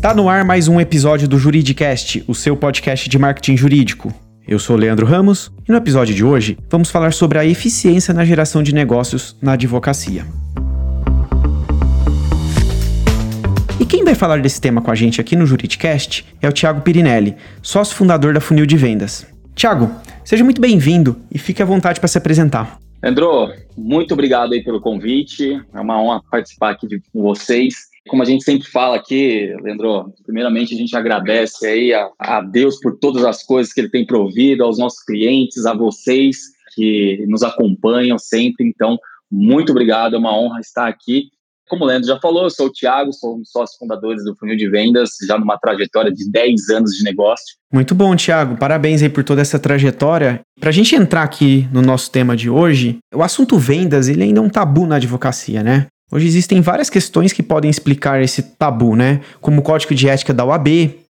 Está no ar mais um episódio do Juridicast, o seu podcast de marketing jurídico. Eu sou Leandro Ramos e no episódio de hoje vamos falar sobre a eficiência na geração de negócios na advocacia. E quem vai falar desse tema com a gente aqui no Juridicast é o Thiago Pirinelli, sócio fundador da Funil de Vendas. Thiago, seja muito bem-vindo e fique à vontade para se apresentar. Leandro, muito obrigado aí pelo convite. É uma honra participar aqui com vocês. Como a gente sempre fala aqui, Leandro, primeiramente a gente agradece aí a, a Deus por todas as coisas que Ele tem provido, aos nossos clientes, a vocês que nos acompanham sempre. Então, muito obrigado, é uma honra estar aqui. Como o Leandro já falou, eu sou o Thiago, sou um dos sócios fundadores do Funil de Vendas, já numa trajetória de 10 anos de negócio. Muito bom, Thiago. Parabéns aí por toda essa trajetória. Para a gente entrar aqui no nosso tema de hoje, o assunto vendas ele ainda é um tabu na advocacia, né? Hoje existem várias questões que podem explicar esse tabu, né? Como o Código de Ética da OAB,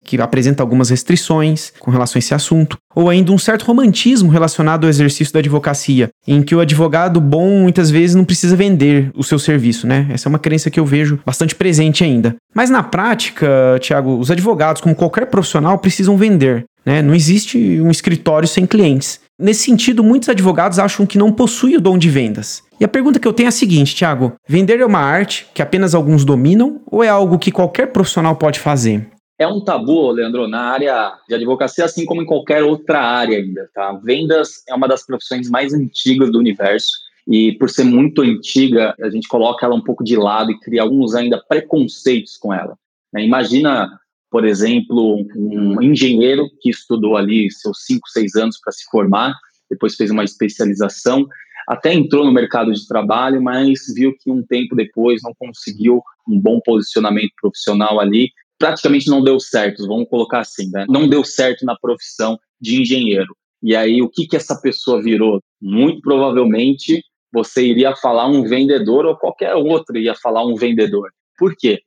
que apresenta algumas restrições com relação a esse assunto, ou ainda um certo romantismo relacionado ao exercício da advocacia, em que o advogado bom muitas vezes não precisa vender o seu serviço, né? Essa é uma crença que eu vejo bastante presente ainda. Mas na prática, Tiago, os advogados, como qualquer profissional, precisam vender. Né? Não existe um escritório sem clientes. Nesse sentido, muitos advogados acham que não possuem o dom de vendas. E a pergunta que eu tenho é a seguinte, Tiago: vender é uma arte que apenas alguns dominam ou é algo que qualquer profissional pode fazer? É um tabu, Leandro, na área de advocacia, assim como em qualquer outra área ainda, tá? Vendas é uma das profissões mais antigas do universo e por ser muito antiga, a gente coloca ela um pouco de lado e cria alguns ainda preconceitos com ela. Né? Imagina, por exemplo, um engenheiro que estudou ali seus 5, 6 anos para se formar, depois fez uma especialização, até entrou no mercado de trabalho, mas viu que um tempo depois não conseguiu um bom posicionamento profissional ali praticamente não deu certo, vamos colocar assim, né? Não deu certo na profissão de engenheiro. E aí, o que, que essa pessoa virou? Muito provavelmente você iria falar um vendedor ou qualquer outro ia falar um vendedor. Por quê?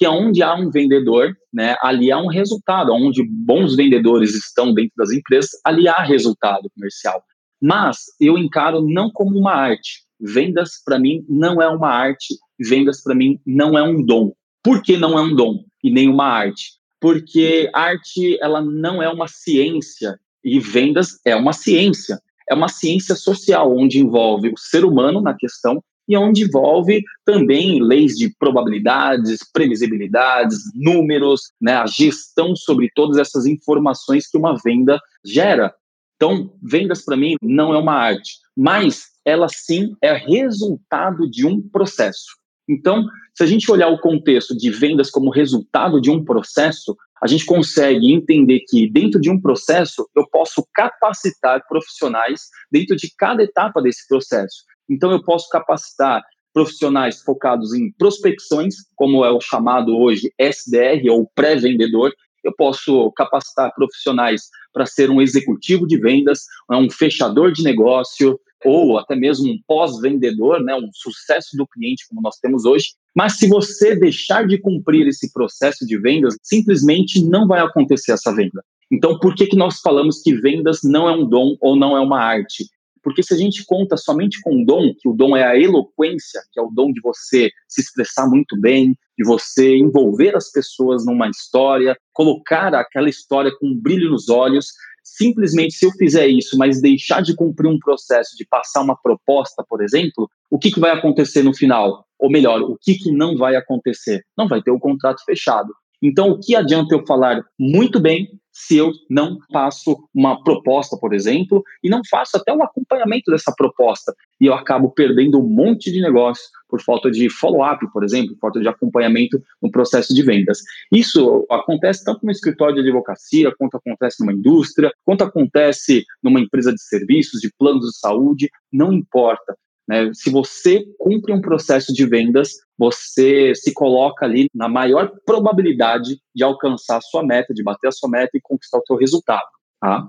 Porque onde há um vendedor, né, ali há um resultado. Onde bons vendedores estão dentro das empresas, ali há resultado comercial. Mas eu encaro não como uma arte. Vendas, para mim, não é uma arte. Vendas, para mim, não é um dom. Por que não é um dom? e nenhuma arte. Porque arte, ela não é uma ciência e vendas é uma ciência. É uma ciência social, onde envolve o ser humano na questão e onde envolve também leis de probabilidades, previsibilidades, números, né, a gestão sobre todas essas informações que uma venda gera. Então, vendas para mim não é uma arte, mas ela sim é resultado de um processo. Então, se a gente olhar o contexto de vendas como resultado de um processo, a gente consegue entender que dentro de um processo eu posso capacitar profissionais dentro de cada etapa desse processo. Então, eu posso capacitar profissionais focados em prospecções, como é o chamado hoje SDR ou pré-vendedor. Eu posso capacitar profissionais para ser um executivo de vendas, um fechador de negócio, ou até mesmo um pós-vendedor, né, um sucesso do cliente como nós temos hoje. Mas se você deixar de cumprir esse processo de vendas, simplesmente não vai acontecer essa venda. Então, por que, que nós falamos que vendas não é um dom ou não é uma arte? Porque se a gente conta somente com o dom, que o dom é a eloquência, que é o dom de você se expressar muito bem, de você envolver as pessoas numa história, colocar aquela história com um brilho nos olhos, simplesmente se eu fizer isso, mas deixar de cumprir um processo, de passar uma proposta, por exemplo, o que, que vai acontecer no final? Ou melhor, o que, que não vai acontecer? Não vai ter o contrato fechado. Então, o que adianta eu falar muito bem se eu não passo uma proposta, por exemplo, e não faço até um acompanhamento dessa proposta, e eu acabo perdendo um monte de negócio por falta de follow-up, por exemplo, por falta de acompanhamento no processo de vendas. Isso acontece tanto no escritório de advocacia, quanto acontece numa indústria, quanto acontece numa empresa de serviços, de planos de saúde, não importa. Né? Se você cumpre um processo de vendas, você se coloca ali na maior probabilidade de alcançar a sua meta, de bater a sua meta e conquistar o seu resultado. Tá?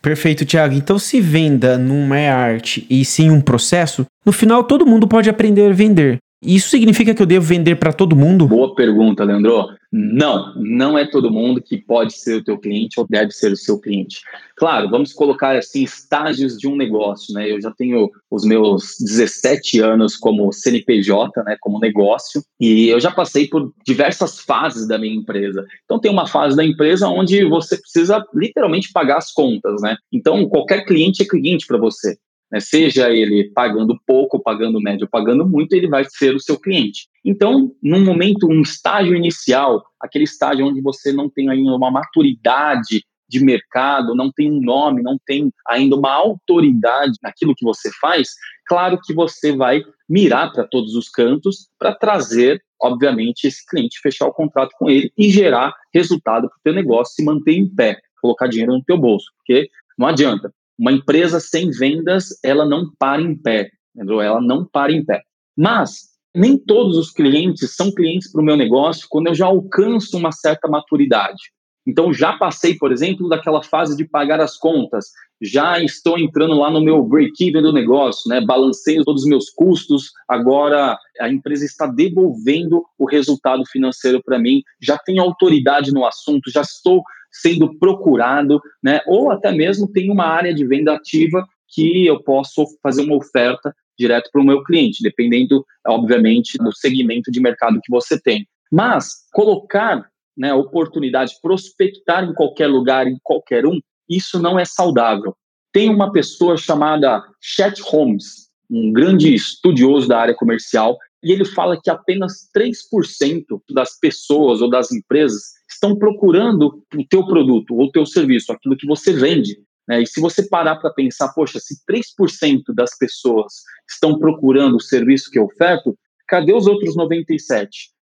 Perfeito, Thiago. Então, se venda não é arte e sim um processo, no final todo mundo pode aprender a vender. Isso significa que eu devo vender para todo mundo? Boa pergunta, Leandro. Não, não é todo mundo que pode ser o teu cliente ou deve ser o seu cliente. Claro, vamos colocar assim estágios de um negócio, né? Eu já tenho os meus 17 anos como CNPJ, né, como negócio, e eu já passei por diversas fases da minha empresa. Então tem uma fase da empresa onde você precisa literalmente pagar as contas, né? Então qualquer cliente é cliente para você. Né? Seja ele pagando pouco, pagando médio, pagando muito, ele vai ser o seu cliente. Então, num momento, um estágio inicial, aquele estágio onde você não tem ainda uma maturidade de mercado, não tem um nome, não tem ainda uma autoridade naquilo que você faz, claro que você vai mirar para todos os cantos para trazer, obviamente, esse cliente, fechar o contrato com ele e gerar resultado para o teu negócio se manter em pé, colocar dinheiro no teu bolso, porque não adianta. Uma empresa sem vendas, ela não para em pé, entendeu? Ela não para em pé. Mas nem todos os clientes são clientes para o meu negócio quando eu já alcanço uma certa maturidade. Então, já passei, por exemplo, daquela fase de pagar as contas, já estou entrando lá no meu break-even do negócio, né? balancei todos os meus custos, agora a empresa está devolvendo o resultado financeiro para mim, já tenho autoridade no assunto, já estou sendo procurado, né? Ou até mesmo tem uma área de venda ativa que eu posso fazer uma oferta direto para o meu cliente, dependendo, obviamente, do segmento de mercado que você tem. Mas colocar né, oportunidade, prospectar em qualquer lugar, em qualquer um, isso não é saudável. Tem uma pessoa chamada Chet Holmes, um grande estudioso da área comercial, e ele fala que apenas 3% das pessoas ou das empresas estão procurando o teu produto ou o teu serviço, aquilo que você vende. Né? E se você parar para pensar, poxa, se 3% das pessoas estão procurando o serviço que eu oferto, cadê os outros 97%?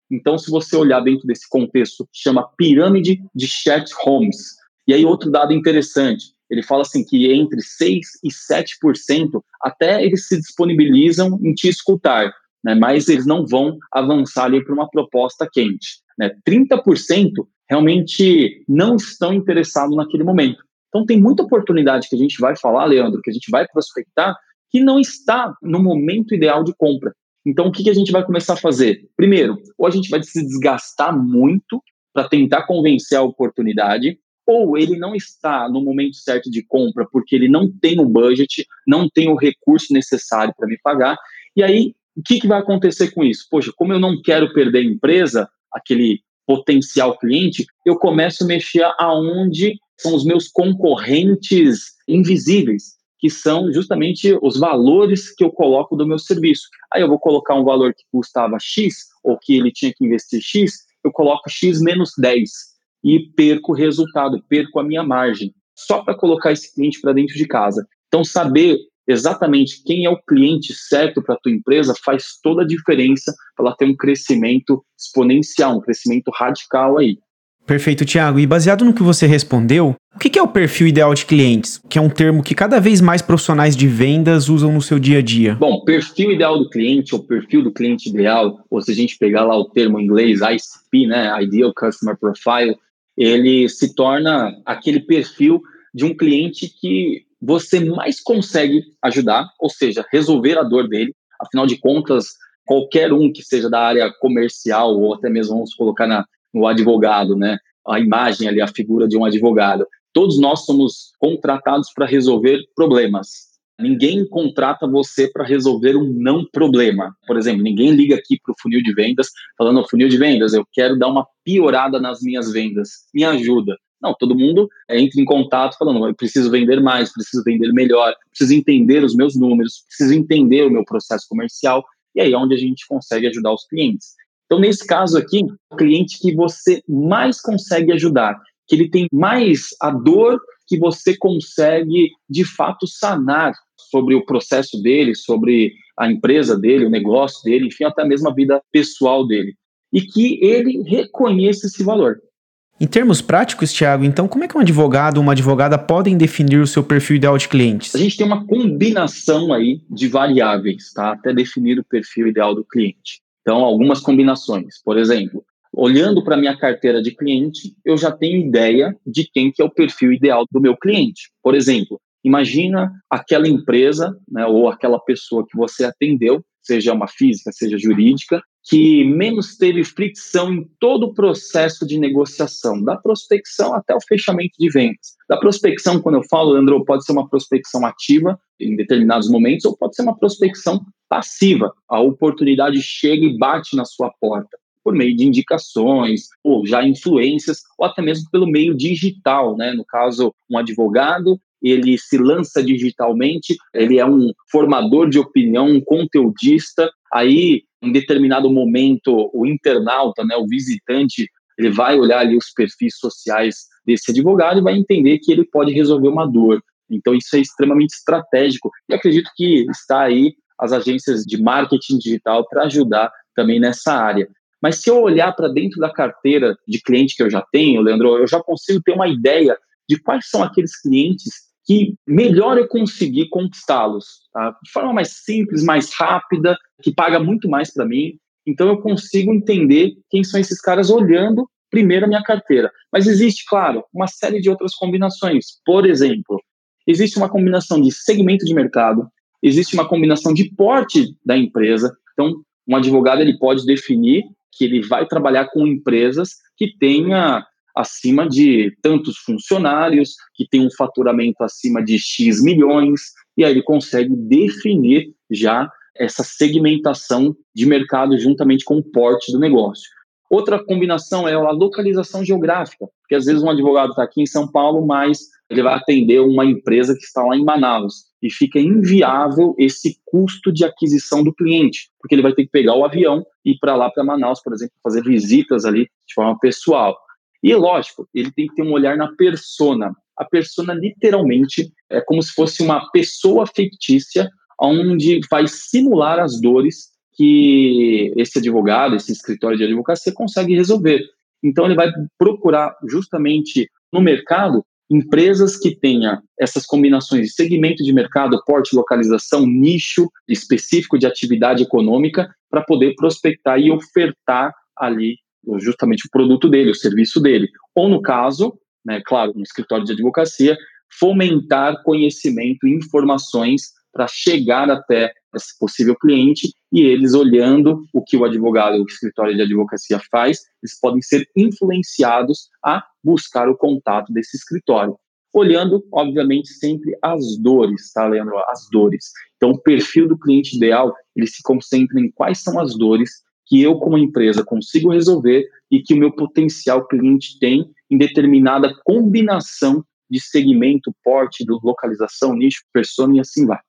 Então, se você olhar dentro desse contexto, chama pirâmide de Chat Holmes. E aí, outro dado interessante, ele fala assim que entre 6% e 7% até eles se disponibilizam em te escutar, né? mas eles não vão avançar ali para uma proposta quente. Né? 30% realmente não estão interessados naquele momento. Então, tem muita oportunidade que a gente vai falar, Leandro, que a gente vai prospectar, que não está no momento ideal de compra. Então, o que, que a gente vai começar a fazer? Primeiro, ou a gente vai se desgastar muito para tentar convencer a oportunidade, ou ele não está no momento certo de compra porque ele não tem o budget, não tem o recurso necessário para me pagar. E aí, o que, que vai acontecer com isso? Poxa, como eu não quero perder a empresa, aquele potencial cliente, eu começo a mexer aonde são os meus concorrentes invisíveis, que são justamente os valores que eu coloco do meu serviço. Aí eu vou colocar um valor que custava X, ou que ele tinha que investir X, eu coloco X menos 10 e perco o resultado, perco a minha margem, só para colocar esse cliente para dentro de casa. Então, saber exatamente quem é o cliente certo para a tua empresa faz toda a diferença para ela ter um crescimento exponencial, um crescimento radical aí. Perfeito, Tiago. E baseado no que você respondeu, o que é o perfil ideal de clientes? Que é um termo que cada vez mais profissionais de vendas usam no seu dia a dia. Bom, perfil ideal do cliente, ou perfil do cliente ideal, ou se a gente pegar lá o termo em inglês, ICP, né, Ideal Customer Profile, ele se torna aquele perfil de um cliente que você mais consegue ajudar, ou seja, resolver a dor dele. Afinal de contas, qualquer um que seja da área comercial ou até mesmo vamos colocar na, no advogado, né? A imagem ali, a figura de um advogado. Todos nós somos contratados para resolver problemas. Ninguém contrata você para resolver um não problema. Por exemplo, ninguém liga aqui para o funil de vendas falando: funil de vendas, eu quero dar uma piorada nas minhas vendas. Me ajuda. Não, todo mundo entra em contato falando, eu preciso vender mais, preciso vender melhor, preciso entender os meus números, preciso entender o meu processo comercial, e aí é onde a gente consegue ajudar os clientes. Então, nesse caso aqui, o cliente que você mais consegue ajudar, que ele tem mais a dor que você consegue, de fato, sanar sobre o processo dele, sobre a empresa dele, o negócio dele, enfim, até mesmo a vida pessoal dele. E que ele reconheça esse valor. Em termos práticos, Thiago, então como é que um advogado ou uma advogada podem definir o seu perfil ideal de clientes? A gente tem uma combinação aí de variáveis, tá? Até definir o perfil ideal do cliente. Então, algumas combinações. Por exemplo, olhando para minha carteira de cliente, eu já tenho ideia de quem que é o perfil ideal do meu cliente. Por exemplo, Imagina aquela empresa, né, ou aquela pessoa que você atendeu, seja uma física, seja jurídica, que menos teve fricção em todo o processo de negociação, da prospecção até o fechamento de vendas. Da prospecção, quando eu falo, Leandro, pode ser uma prospecção ativa em determinados momentos, ou pode ser uma prospecção passiva. A oportunidade chega e bate na sua porta por meio de indicações, ou já influências, ou até mesmo pelo meio digital, né? No caso, um advogado ele se lança digitalmente, ele é um formador de opinião, um conteudista. Aí, em determinado momento, o internauta, né, o visitante, ele vai olhar ali os perfis sociais desse advogado e vai entender que ele pode resolver uma dor. Então, isso é extremamente estratégico. E acredito que está aí as agências de marketing digital para ajudar também nessa área. Mas se eu olhar para dentro da carteira de cliente que eu já tenho, Leandro, eu já consigo ter uma ideia de quais são aqueles clientes que melhor eu conseguir conquistá-los, tá? de forma mais simples, mais rápida, que paga muito mais para mim. Então eu consigo entender quem são esses caras olhando primeiro a minha carteira. Mas existe, claro, uma série de outras combinações. Por exemplo, existe uma combinação de segmento de mercado, existe uma combinação de porte da empresa. Então, um advogado ele pode definir que ele vai trabalhar com empresas que tenha acima de tantos funcionários, que tem um faturamento acima de X milhões, e aí ele consegue definir já essa segmentação de mercado juntamente com o porte do negócio. Outra combinação é a localização geográfica, porque às vezes um advogado está aqui em São Paulo, mas ele vai atender uma empresa que está lá em Manaus e fica inviável esse custo de aquisição do cliente, porque ele vai ter que pegar o avião e ir para lá para Manaus, por exemplo, fazer visitas ali de forma pessoal. E lógico, ele tem que ter um olhar na persona. A persona literalmente é como se fosse uma pessoa fictícia onde vai simular as dores que esse advogado, esse escritório de advocacia consegue resolver. Então ele vai procurar justamente no mercado empresas que tenha essas combinações de segmento de mercado, porte, localização, nicho específico de atividade econômica para poder prospectar e ofertar ali justamente o produto dele, o serviço dele. Ou no caso, né, claro, no escritório de advocacia, fomentar conhecimento e informações para chegar até esse possível cliente e eles olhando o que o advogado, o escritório de advocacia faz, eles podem ser influenciados a buscar o contato desse escritório. Olhando, obviamente, sempre as dores, tá, Leandro? As dores. Então, o perfil do cliente ideal, ele se concentra em quais são as dores que eu, como empresa, consigo resolver e que o meu potencial cliente tem em determinada combinação de segmento, porte, localização, nicho, persona e assim vai.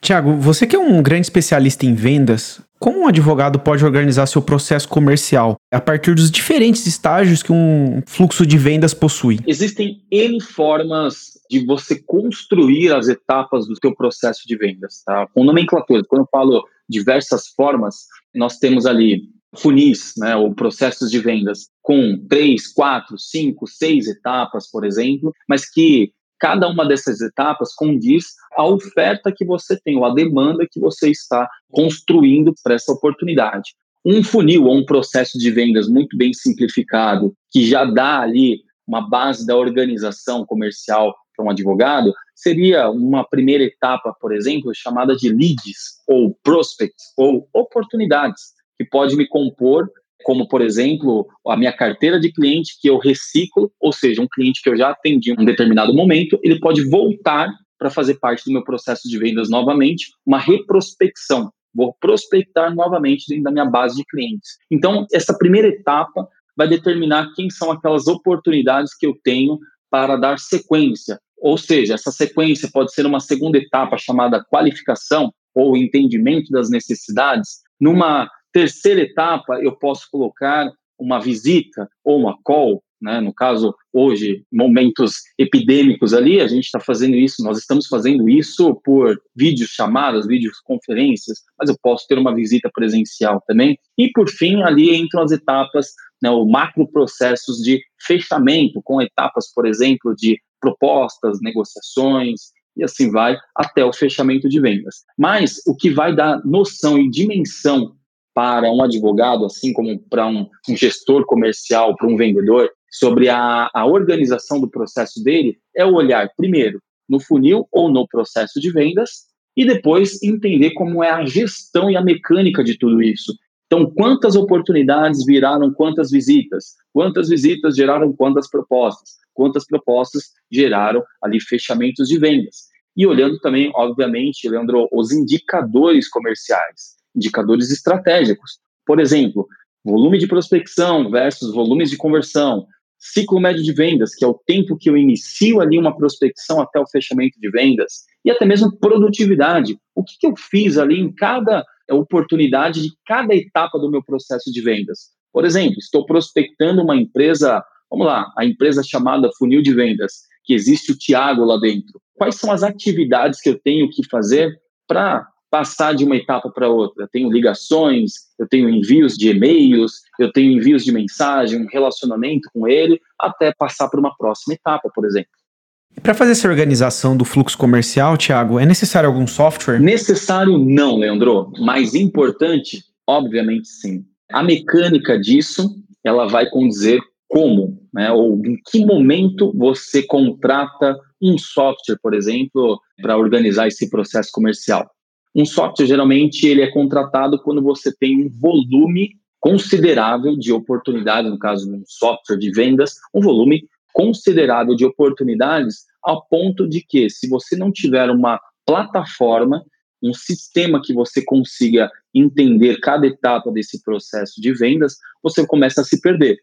Tiago, você que é um grande especialista em vendas, como um advogado pode organizar seu processo comercial a partir dos diferentes estágios que um fluxo de vendas possui? Existem N formas de você construir as etapas do seu processo de vendas, tá? Com nomenclatura. Quando eu falo diversas formas, nós temos ali funis, né, ou processos de vendas com três, quatro, cinco, seis etapas, por exemplo, mas que cada uma dessas etapas condiz a oferta que você tem, ou a demanda que você está construindo para essa oportunidade. Um funil ou um processo de vendas muito bem simplificado, que já dá ali uma base da organização comercial para um advogado, seria uma primeira etapa, por exemplo, chamada de leads, ou prospects, ou oportunidades, que pode me compor como, por exemplo, a minha carteira de cliente que eu reciclo, ou seja, um cliente que eu já atendi em um determinado momento, ele pode voltar para fazer parte do meu processo de vendas novamente, uma reprospecção. Vou prospectar novamente dentro da minha base de clientes. Então, essa primeira etapa vai determinar quem são aquelas oportunidades que eu tenho para dar sequência. Ou seja, essa sequência pode ser uma segunda etapa chamada qualificação ou entendimento das necessidades. Numa terceira etapa, eu posso colocar uma visita ou uma call, né? no caso, hoje, momentos epidêmicos ali, a gente está fazendo isso, nós estamos fazendo isso por vídeos chamadas, vídeos conferências, mas eu posso ter uma visita presencial também. E, por fim, ali entram as etapas, né, o macro processos de fechamento, com etapas, por exemplo, de propostas, negociações, e assim vai até o fechamento de vendas. Mas o que vai dar noção e dimensão para um advogado, assim como para um, um gestor comercial, para um vendedor, sobre a, a organização do processo dele, é o olhar, primeiro, no funil ou no processo de vendas, e depois entender como é a gestão e a mecânica de tudo isso. Então, quantas oportunidades viraram quantas visitas? Quantas visitas geraram quantas propostas? Quantas propostas geraram ali fechamentos de vendas? E olhando também, obviamente, Leandro, os indicadores comerciais, indicadores estratégicos. Por exemplo, volume de prospecção versus volumes de conversão, ciclo médio de vendas, que é o tempo que eu inicio ali uma prospecção até o fechamento de vendas, e até mesmo produtividade. O que, que eu fiz ali em cada oportunidade de cada etapa do meu processo de vendas? Por exemplo, estou prospectando uma empresa, vamos lá, a empresa chamada Funil de Vendas, que existe o Tiago lá dentro. Quais são as atividades que eu tenho que fazer para passar de uma etapa para outra. Eu tenho ligações, eu tenho envios de e-mails, eu tenho envios de mensagem, um relacionamento com ele, até passar para uma próxima etapa, por exemplo. Para fazer essa organização do fluxo comercial, Tiago, é necessário algum software? Necessário não, Leandro, mas importante, obviamente sim. A mecânica disso, ela vai condizer como, né, ou em que momento você contrata um software, por exemplo, para organizar esse processo comercial. Um software, geralmente, ele é contratado quando você tem um volume considerável de oportunidades, no caso de um software de vendas, um volume considerável de oportunidades, ao ponto de que, se você não tiver uma plataforma, um sistema que você consiga entender cada etapa desse processo de vendas, você começa a se perder.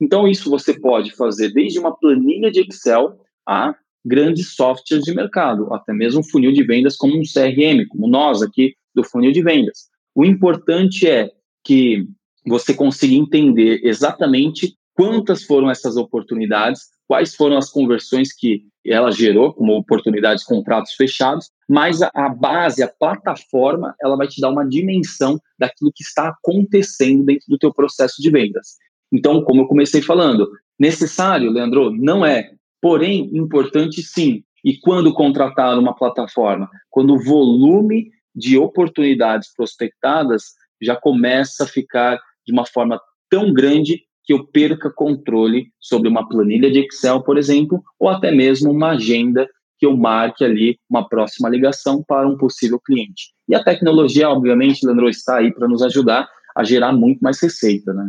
Então, isso você pode fazer desde uma planilha de Excel a grandes softwares de mercado, até mesmo um funil de vendas como um CRM, como nós aqui do funil de vendas. O importante é que você consiga entender exatamente quantas foram essas oportunidades, quais foram as conversões que ela gerou, como oportunidades, contratos fechados, mas a, a, base, a plataforma, ela vai te dar uma dimensão daquilo que está acontecendo dentro do teu processo de vendas. Então, como eu comecei falando, necessário, Leandro, não é porém importante sim. E quando contratar uma plataforma? Quando o volume de oportunidades prospectadas já começa a ficar de uma forma tão grande que eu perca controle sobre uma planilha de Excel, por exemplo, ou até mesmo uma agenda que eu marque ali uma próxima ligação para um possível cliente. E a tecnologia, obviamente, Leandro, está aí para nos ajudar a gerar muito mais receita, né?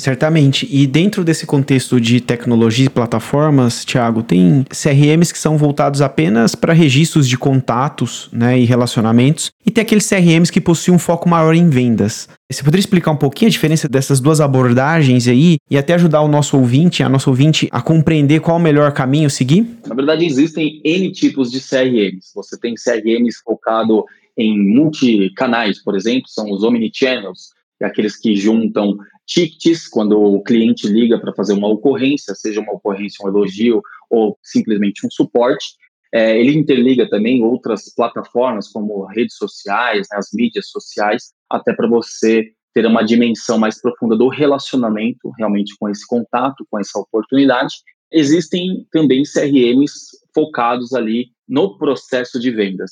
Certamente. E dentro desse contexto de tecnologia e plataformas, Thiago, tem CRMs que são voltados apenas para registros de contatos né, e relacionamentos, e tem aqueles CRMs que possuem um foco maior em vendas. Você poderia explicar um pouquinho a diferença dessas duas abordagens aí e até ajudar o nosso ouvinte, a nosso ouvinte, a compreender qual o melhor caminho seguir? Na verdade, existem N tipos de CRMs. Você tem CRMs focado em multicanais, por exemplo, são os omnichannels, aqueles que juntam tickets, quando o cliente liga para fazer uma ocorrência, seja uma ocorrência, um elogio ou simplesmente um suporte. É, ele interliga também outras plataformas, como redes sociais, né, as mídias sociais, até para você ter uma dimensão mais profunda do relacionamento realmente com esse contato, com essa oportunidade. Existem também CRMs focados ali no processo de vendas,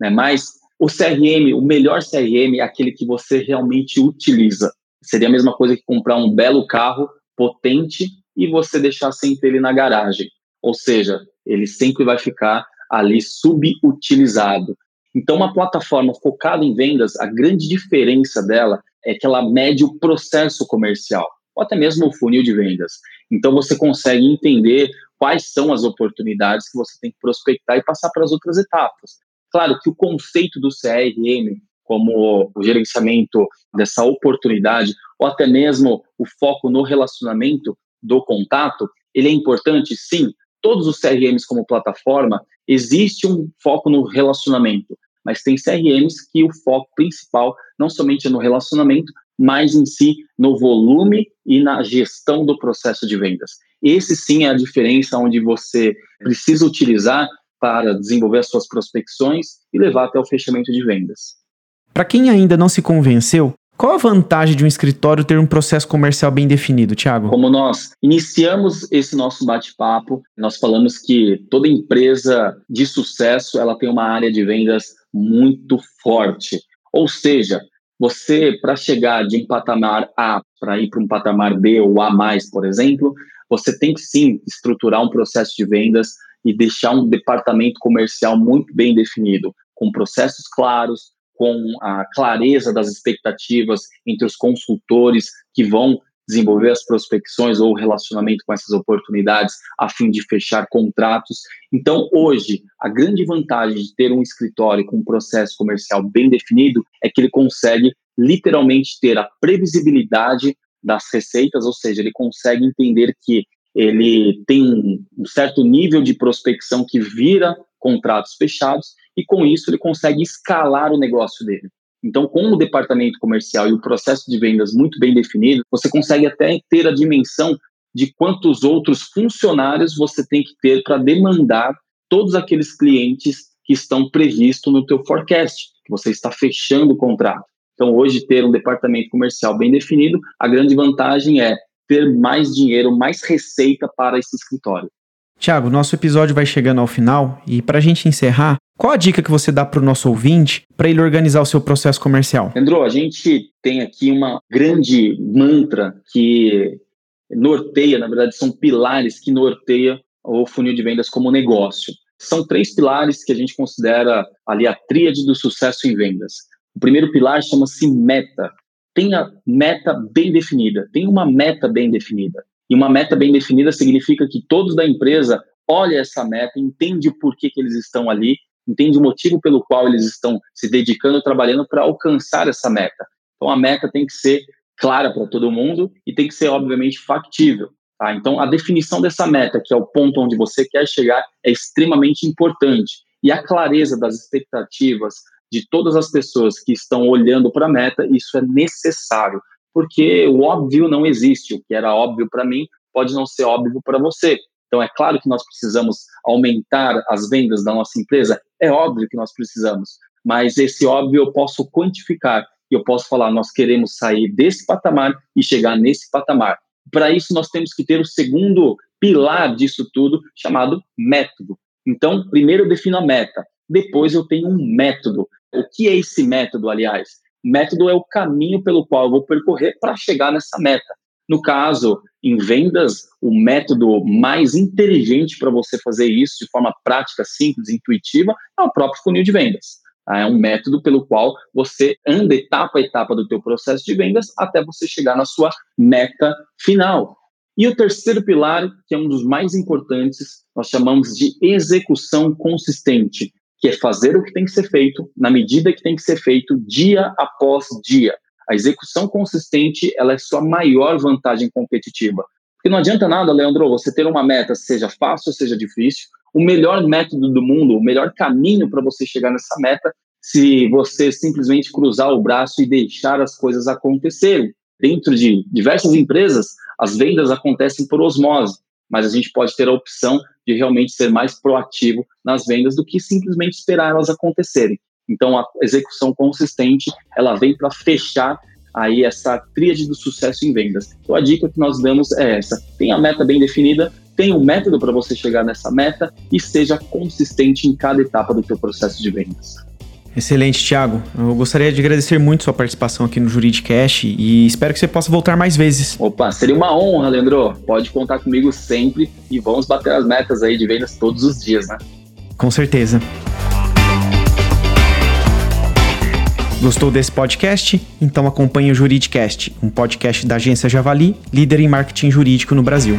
né? Mas o CRM, o melhor CRM é aquele que você realmente utiliza. Seria a mesma coisa que comprar um belo carro potente e você deixar sempre ele na garagem. Ou seja, ele sempre vai ficar ali subutilizado. Então, uma plataforma focada em vendas, a grande diferença dela é que ela mede o processo comercial, ou até mesmo o funil de vendas. Então, você consegue entender quais são as oportunidades que você tem que prospectar e passar para as outras etapas. Claro que o conceito do CRM como o gerenciamento dessa oportunidade, ou até mesmo o foco no relacionamento do contato, ele é importante, sim. Todos os CRMs como plataforma, existe um foco no relacionamento, mas tem CRMs que o foco principal não somente é no relacionamento, mas em si no volume e na gestão do processo de vendas. Esse sim é a diferença onde você precisa utilizar para desenvolver as suas prospecções e levar até o fechamento de vendas. Para quem ainda não se convenceu, qual a vantagem de um escritório ter um processo comercial bem definido, Thiago? Como nós iniciamos esse nosso bate-papo, nós falamos que toda empresa de sucesso ela tem uma área de vendas muito forte. Ou seja, você, para chegar de um patamar A para ir para um patamar B ou A, por exemplo, você tem que sim estruturar um processo de vendas e deixar um departamento comercial muito bem definido, com processos claros, com a clareza das expectativas entre os consultores que vão desenvolver as prospecções ou relacionamento com essas oportunidades a fim de fechar contratos. Então, hoje, a grande vantagem de ter um escritório com um processo comercial bem definido é que ele consegue literalmente ter a previsibilidade das receitas, ou seja, ele consegue entender que ele tem um certo nível de prospecção que vira contratos fechados e com isso ele consegue escalar o negócio dele. Então, com o departamento comercial e o processo de vendas muito bem definido, você consegue até ter a dimensão de quantos outros funcionários você tem que ter para demandar todos aqueles clientes que estão previstos no teu forecast, que você está fechando o contrato. Então, hoje, ter um departamento comercial bem definido, a grande vantagem é ter mais dinheiro, mais receita para esse escritório. Tiago, nosso episódio vai chegando ao final e para a gente encerrar, qual a dica que você dá para o nosso ouvinte para ele organizar o seu processo comercial? Andrô, a gente tem aqui uma grande mantra que norteia, na verdade, são pilares que norteia o funil de vendas como negócio. São três pilares que a gente considera ali a tríade do sucesso em vendas. O primeiro pilar chama-se meta. Tenha meta bem definida. Tenha uma meta bem definida. E uma meta bem definida significa que todos da empresa olham essa meta, entende o porquê que eles estão ali, entende o motivo pelo qual eles estão se dedicando, trabalhando para alcançar essa meta. Então a meta tem que ser clara para todo mundo e tem que ser obviamente factível. Tá? Então a definição dessa meta, que é o ponto onde você quer chegar, é extremamente importante. E a clareza das expectativas, de todas as pessoas que estão olhando para a meta, isso é necessário, porque o óbvio não existe. O que era óbvio para mim pode não ser óbvio para você. Então, é claro que nós precisamos aumentar as vendas da nossa empresa, é óbvio que nós precisamos, mas esse óbvio eu posso quantificar e eu posso falar: nós queremos sair desse patamar e chegar nesse patamar. Para isso, nós temos que ter o segundo pilar disso tudo, chamado método. Então, primeiro eu defino a meta, depois eu tenho um método. O que é esse método, aliás? Método é o caminho pelo qual eu vou percorrer para chegar nessa meta. No caso, em vendas, o método mais inteligente para você fazer isso de forma prática, simples, intuitiva, é o próprio funil de vendas. É um método pelo qual você anda etapa a etapa do teu processo de vendas até você chegar na sua meta final. E o terceiro pilar, que é um dos mais importantes, nós chamamos de execução consistente que é fazer o que tem que ser feito na medida que tem que ser feito dia após dia. A execução consistente ela é sua maior vantagem competitiva. Porque não adianta nada, Leandro, você ter uma meta, seja fácil seja difícil, o melhor método do mundo, o melhor caminho para você chegar nessa meta, se você simplesmente cruzar o braço e deixar as coisas acontecerem. Dentro de diversas empresas, as vendas acontecem por osmose mas a gente pode ter a opção de realmente ser mais proativo nas vendas do que simplesmente esperar elas acontecerem. Então, a execução consistente, ela vem para fechar aí essa tríade do sucesso em vendas. Então, a dica que nós damos é essa: tenha a meta bem definida, tenha um método para você chegar nessa meta e seja consistente em cada etapa do seu processo de vendas. Excelente, Thiago. Eu gostaria de agradecer muito sua participação aqui no Juridicast e espero que você possa voltar mais vezes. Opa, seria uma honra, Leandro. Pode contar comigo sempre e vamos bater as metas aí de vendas todos os dias, né? Com certeza. Gostou desse podcast? Então acompanhe o Juridicast, um podcast da agência Javali, líder em marketing jurídico no Brasil.